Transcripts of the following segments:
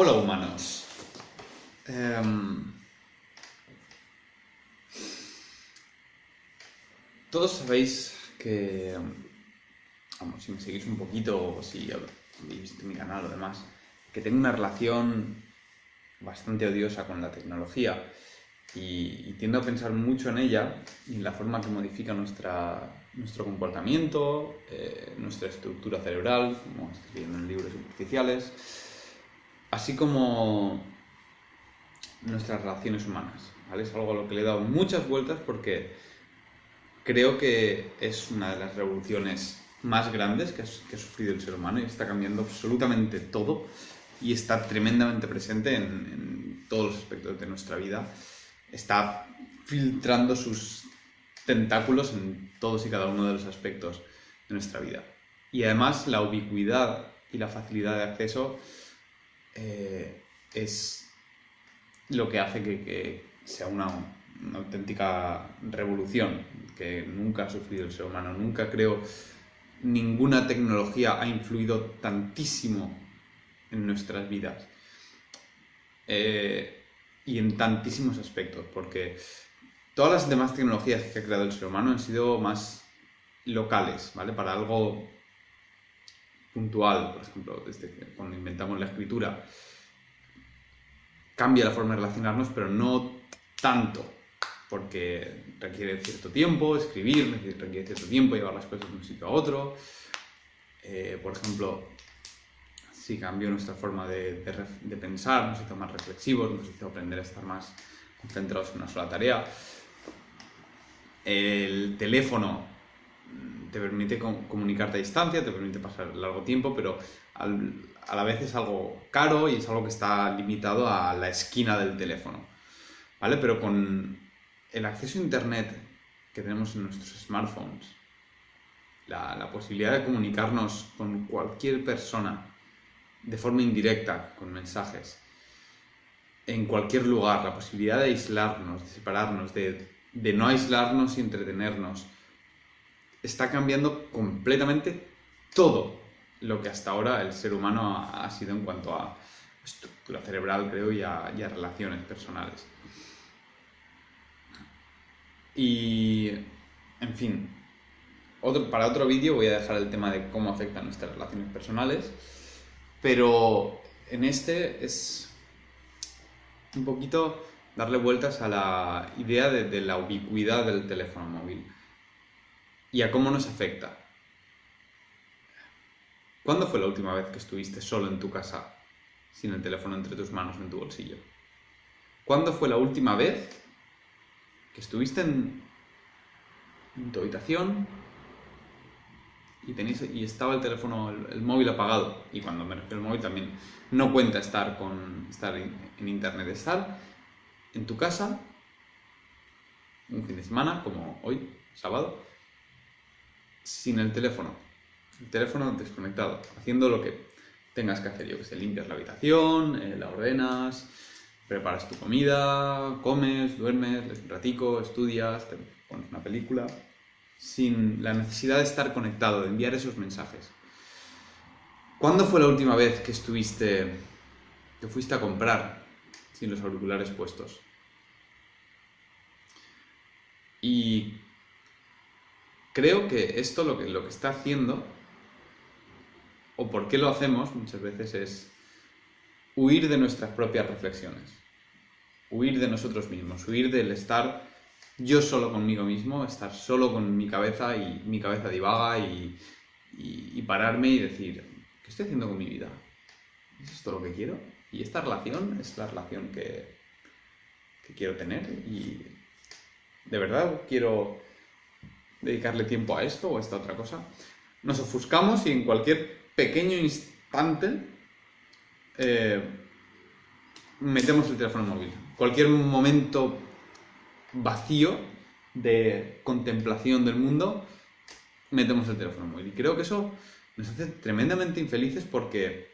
Hola humanos. Em, todos sabéis que, vamos, si me seguís un poquito o si habéis visto mi canal o demás, que tengo una relación bastante odiosa con la tecnología y, tiendo a pensar mucho en ella y en la forma que modifica nuestra, nuestro comportamiento, eh, nuestra estructura cerebral, como estoy viendo en libros superficiales, así como nuestras relaciones humanas. ¿vale? Es algo a lo que le he dado muchas vueltas porque creo que es una de las revoluciones más grandes que ha, sufrido el ser humano y está cambiando absolutamente todo y está tremendamente presente en, en todos los aspectos de nuestra vida está filtrando sus tentáculos en todos y cada uno de los aspectos de nuestra vida. Y además la ubicuidad y la facilidad de acceso eh, es lo que hace que, sea una, auténtica revolución que nunca ha sufrido el ser humano. Nunca creo ninguna tecnología ha influido tantísimo en nuestras vidas. Eh, y en tantísimos aspectos, porque todas las demás tecnologías que ha creado el ser humano han sido más locales, ¿vale? Para algo puntual, por ejemplo, desde cuando inventamos la escritura, cambia la forma de relacionarnos, pero no tanto, porque requiere cierto tiempo escribir, requiere cierto tiempo llevar las cosas de un sitio a otro. Eh, por ejemplo, sí cambió nuestra forma de, pensar, nos hizo más reflexivos, nos hizo aprender a estar más concentrados en una sola tarea. El teléfono te permite comunicarte a distancia, te permite pasar largo tiempo, pero a la vez es algo caro y es algo que está limitado a la esquina del teléfono. ¿Vale? Pero con el acceso a Internet que tenemos en nuestros smartphones, la posibilidad de comunicarnos con cualquier persona de forma indirecta, con mensajes, en cualquier lugar, la posibilidad de aislarnos, de separarnos, de, no aislarnos y entretenernos, está cambiando completamente todo lo que hasta ahora el ser humano ha, sido en cuanto a estructura cerebral, creo, y a, relaciones personales. Y, en fin, para otro vídeo voy a dejar el tema de cómo afectan nuestras relaciones personales pero en este es un poquito darle vueltas a la idea de, la ubicuidad del teléfono móvil y a cómo nos afecta. ¿Cuándo fue la última vez que estuviste solo en tu casa sin el teléfono entre tus manos en tu bolsillo? ¿Cuándo fue la última vez que estuviste en, tu habitación y, tenéis, y estaba el teléfono, el, móvil apagado. Y cuando me refiero al móvil también no cuenta estar, con, estar en, internet, estar en tu casa un fin de semana, como hoy, sábado, sin el teléfono. El teléfono desconectado, haciendo lo que tengas que hacer. Yo que sé, limpias la habitación, eh, la ordenas, preparas tu comida, comes, duermes, un ratico, estudias, te pones una película sin la necesidad de estar conectado, de enviar esos mensajes. ¿Cuándo fue la última vez que estuviste, que fuiste a comprar sin los auriculares puestos? Y creo que esto lo que, lo que está haciendo, o por qué lo hacemos muchas veces, es huir de nuestras propias reflexiones, huir de nosotros mismos, huir del estar yo solo conmigo mismo, estar solo con mi cabeza y mi cabeza divaga y, y, pararme y decir, ¿qué estoy haciendo con mi vida? ¿Es esto lo que quiero? Y esta relación es la relación que, que quiero tener y de verdad quiero dedicarle tiempo a esto o a esta otra cosa. Nos ofuscamos y en cualquier pequeño instante eh, metemos el teléfono móvil. Cualquier momento vacío de contemplación del mundo, metemos el teléfono móvil. Y creo que eso nos hace tremendamente infelices porque,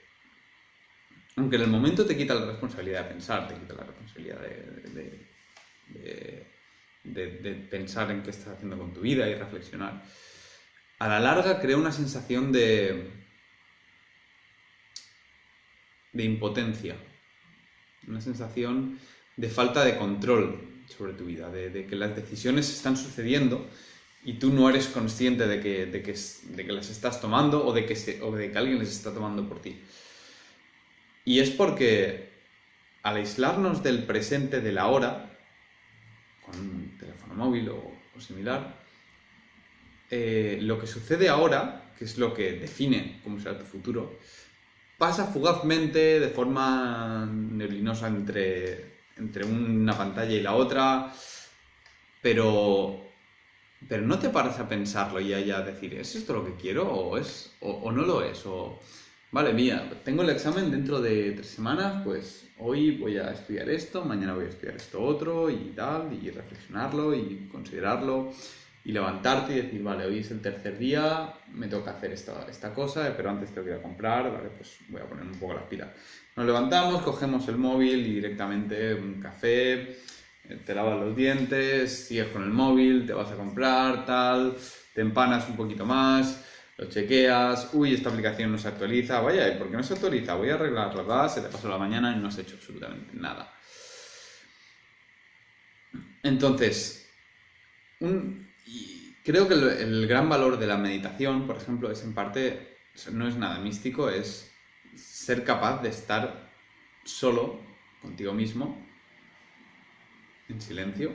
aunque en el momento te quita la responsabilidad de pensar, te quita la responsabilidad de, de, pensar en qué estás haciendo con tu vida y reflexionar, a la larga crea una sensación de, de impotencia una sensación de falta de control sobre tu vida, de, que las decisiones están sucediendo y tú no eres consciente de que, de que, de que las estás tomando o de, que o de que alguien les está tomando por ti. Y es porque al aislarnos del presente de la hora, un teléfono móvil o, similar, eh, lo que sucede ahora, que es lo que define cómo será tu futuro, pasa fugazmente, de forma neblinosa entre, entre una pantalla y la otra, pero, pero no te paras a pensarlo y a decir, ¿es esto lo que quiero o, es, o, no lo es? O, vale, mía, tengo el examen dentro de tres semanas, pues hoy voy a estudiar esto, mañana voy a estudiar esto otro y tal, y reflexionarlo y considerarlo y levantarte y decir, vale, hoy es el tercer día, me toca hacer esta, esta cosa, pero antes tengo que ir a comprar, vale, pues voy a poner un poco las pilas. Nos levantamos, cogemos el móvil y directamente un café, eh, te lavas los dientes, sigues con el móvil, te vas a comprar, tal, te empanas un poquito más, lo chequeas, uy, esta aplicación no se actualiza, vaya, ¿y por qué no se actualiza? Voy a arreglarla, ¿verdad? Se te pasó la mañana y no has hecho absolutamente nada. Entonces, un, creo que el, gran valor de la meditación, por ejemplo, es en parte, no es nada místico, es ser capaz de estar solo contigo mismo, en silencio,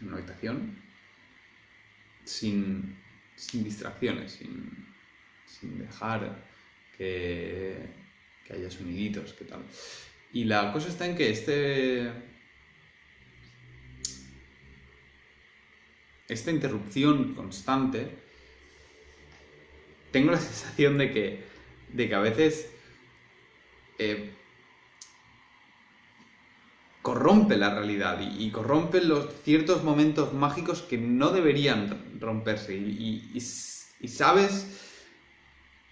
en una habitación, sin, distracciones, sin, dejar que, que haya soniditos, que tal. Y la cosa está en que este esta interrupción constante, tengo la sensación de que, de que a veces eh, corrompe la realidad y, corrompe los ciertos momentos mágicos que no deberían romperse. Y, sabes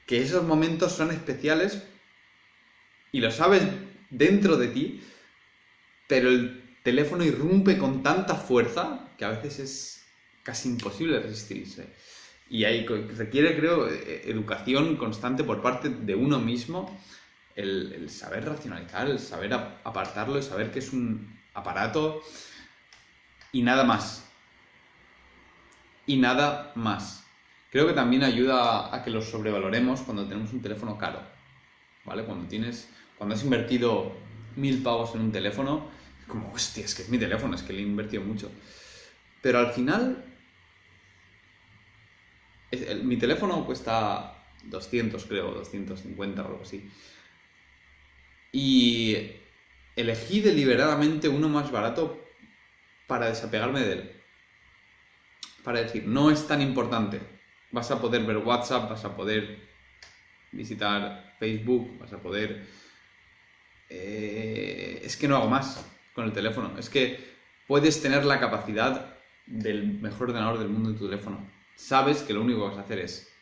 que esos momentos son especiales y lo sabes dentro de ti, pero el teléfono irrumpe con tanta fuerza que a veces es casi imposible resistirse. Y ahí requiere, creo, e-, educación constante por parte de uno mismo, el, saber racionalizar, el saber apartarlo, el saber que es un aparato y nada más. Y nada más. Creo que también ayuda a que lo sobrevaloremos cuando tenemos un teléfono caro. ¿Vale? Cuando tienes. Cuando has invertido mil pavos en un teléfono, es como, hostia, es que es mi teléfono, es que le he invertido mucho. Pero al final mi teléfono cuesta 200, creo, 250 o algo así. Y elegí deliberadamente uno más barato para desapegarme de él. Para decir, no es tan importante. Vas a poder ver WhatsApp, vas a poder visitar Facebook, vas a poder... Eh, es que no hago más con el teléfono. Es que puedes tener la capacidad del mejor ordenador del mundo en tu teléfono sabes que lo único que vas a hacer es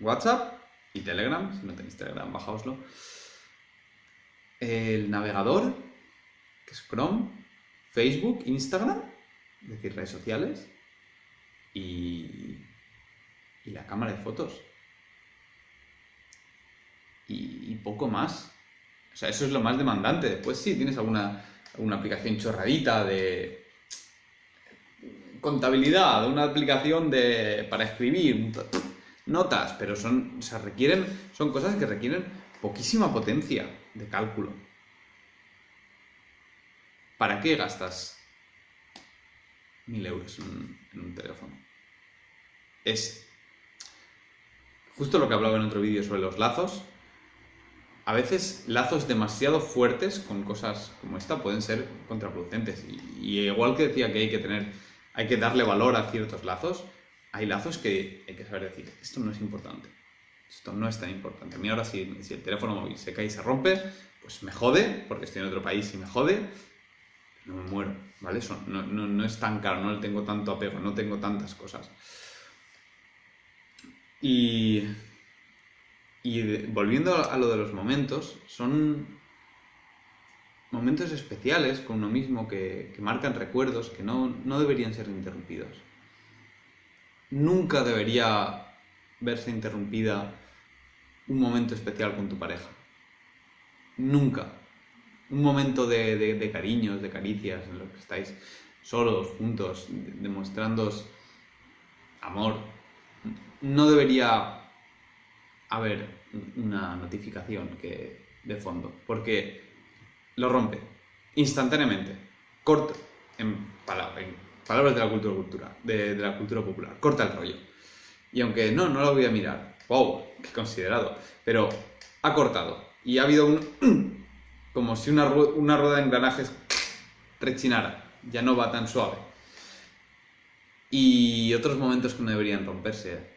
WhatsApp y Telegram, si no tenéis Telegram, bajaoslo. El navegador, que es Chrome, Facebook, Instagram, es decir, redes sociales, y, y la cámara de fotos. Y, poco más. O sea, eso es lo más demandante. Después sí, tienes alguna, alguna aplicación chorradita de contabilidad, una aplicación de, para escribir notas, pero son, o requieren, son cosas que requieren poquísima potencia de cálculo. ¿Para qué gastas mil euros en, un teléfono? Es justo lo que hablaba en otro vídeo sobre los lazos. A veces lazos demasiado fuertes con cosas como esta pueden ser contraproducentes. y igual que decía que hay que tener hay que darle valor a ciertos lazos, hay lazos que hay que saber decir, esto no es importante, esto no es tan importante. A mí ahora si, el teléfono móvil se cae y se rompe, pues me jode, porque estoy en otro país y me jode, no me muero, ¿vale? Eso no, es tan caro, no le tengo tanto apego, no tengo tantas cosas. Y, volviendo a lo de los momentos, son momentos especiales con uno mismo que, marcan recuerdos que no, deberían ser interrumpidos. Nunca debería verse interrumpida un momento especial con tu pareja. Nunca. un momento de, cariños, de caricias, en los que estáis solos, juntos, demostrando amor, no debería haber una notificación que de fondo, porque lo rompe instantáneamente, corta, en, palabras de la cultura, cultura de, la cultura popular, corta el rollo. Y aunque no, no lo voy a mirar, wow, qué considerado, pero ha cortado y ha habido un como si una, una rueda de engranajes rechinara, ya no va tan suave. Y otros momentos que no deberían romperse.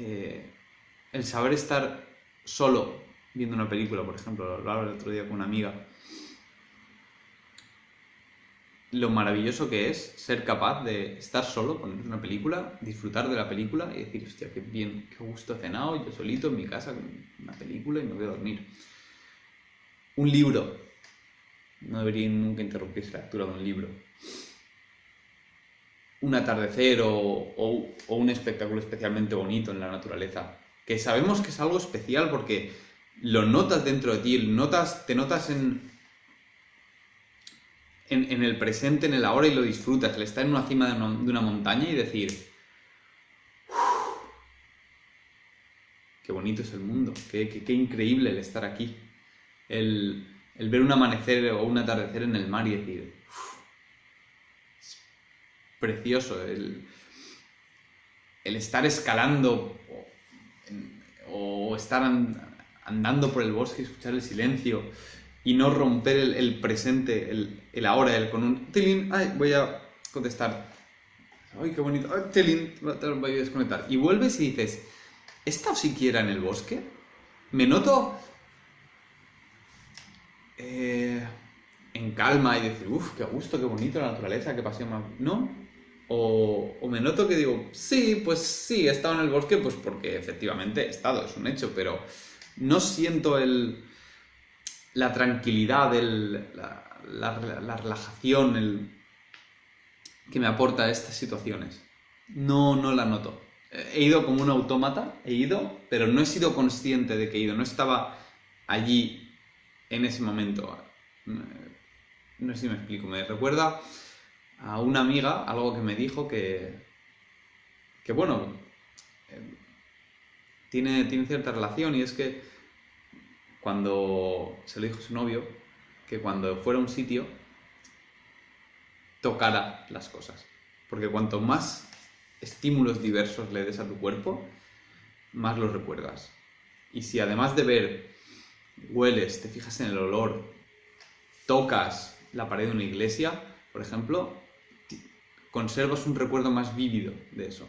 Eh, el saber estar solo viendo una película, por ejemplo, lo hablaba el otro día con una amiga, lo maravilloso que es ser capaz de estar solo, con una película, disfrutar de la película y decir, hostia, qué bien, qué gusto he cenado, yo solito en mi casa con una película y me voy a dormir un libro. No debería nunca interrumpirse la lectura de un libro. Un atardecer o, un espectáculo especialmente bonito en la naturaleza. Que sabemos que es algo especial porque lo notas dentro de ti, notas, te notas en, en, el presente, en el ahora y lo disfrutas. El estar en una cima de una, montaña y decir, qué bonito es el mundo, qué, increíble el estar aquí el, ver un amanecer o un atardecer en el mar y decir, precioso, el, estar escalando o, estar andando por el bosque y escuchar el silencio y no romper el, presente, el, ahora, el con un tilín, ay, voy a contestar, ay, qué bonito, ay, tilín, voy a desconectar. Y vuelves y dices, ¿he estado siquiera en el bosque? Me noto eh, en calma y decir, uff, qué gusto, qué bonito la naturaleza, qué pasión más. ¿No? O, me noto que digo, sí, pues sí, he estado en el bosque, pues porque efectivamente he estado, es un hecho, pero no siento el, la tranquilidad, el, la, relajación el, que me aporta estas situaciones. No, no la noto. He ido como un autómata, he ido, pero no he sido consciente de que he ido, no estaba allí en ese momento. No sé si me explico, me recuerda a una amiga algo que me dijo que, que bueno, eh, tiene, tiene cierta relación y es que cuando se lo dijo su novio, que cuando fuera a un sitio, tocara las cosas. Porque cuanto más estímulos diversos le des a tu cuerpo, más los recuerdas. Y si además de ver hueles, te fijas en el olor, tocas la pared de una iglesia, por ejemplo, conservas un recuerdo más vívido de eso.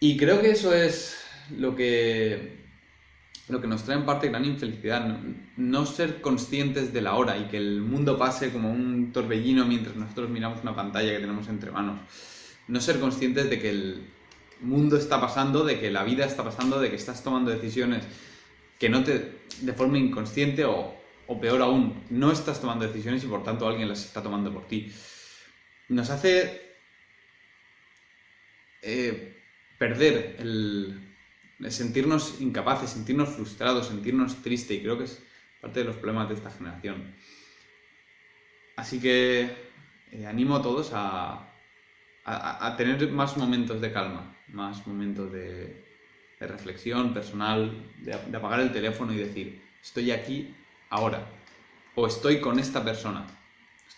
Y creo que eso es lo que, lo que nos trae en parte gran infelicidad, no, ser conscientes de la hora y que el mundo pase como un torbellino mientras nosotros miramos una pantalla que tenemos entre manos. No ser conscientes de que el mundo está pasando, de que la vida está pasando, de que estás tomando decisiones que no te, de forma inconsciente o, peor aún, no estás tomando decisiones y por tanto alguien las está tomando por ti. Nos hace eh, perder el, sentirnos incapaces, sentirnos frustrados, sentirnos tristes y creo que es parte de los problemas de esta generación. Así que eh, animo a todos a, a tener más momentos de calma, más momentos de, de reflexión personal, de, apagar el teléfono y decir, estoy aquí ahora, o estoy con esta persona,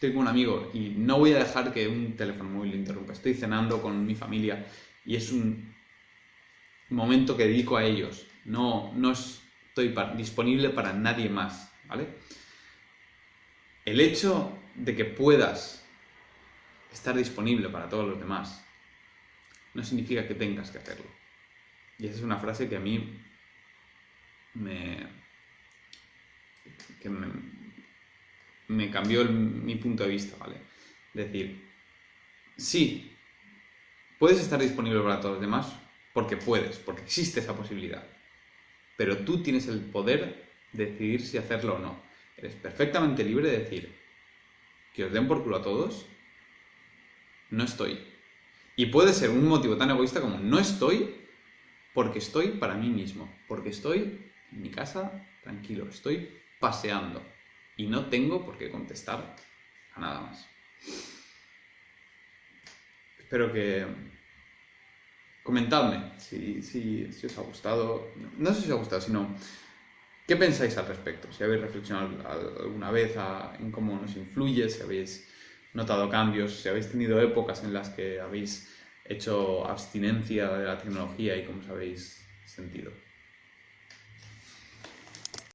estoy con un amigo y no voy a dejar que un teléfono móvil lo interrumpa, estoy cenando con mi familia y es un momento que dedico a ellos, no, no estoy disponible para nadie más, ¿vale? El hecho de que puedas estar disponible para todos los demás no significa que tengas que hacerlo. Y esa es una frase que a mí me, cambió mi punto de vista, ¿vale? Decir, sí, puedes estar disponible para todos los demás porque puedes, porque existe esa posibilidad. Pero tú tienes el poder de decidir si hacerlo o no. Eres perfectamente libre de decir que os den por culo a todos, no estoy. Y puede ser un motivo tan egoísta como no estoy porque estoy para mí mismo, porque estoy en mi casa tranquilo, estoy paseando. Y no tengo por qué contestar a nada más. Espero que comentadme si, si, os ha gustado, no sé si os ha gustado, sino qué pensáis al respecto, si habéis reflexionado alguna vez en cómo nos influye, si habéis notado cambios, si habéis tenido épocas en las que habéis hecho abstinencia de la tecnología y cómo os habéis sentido.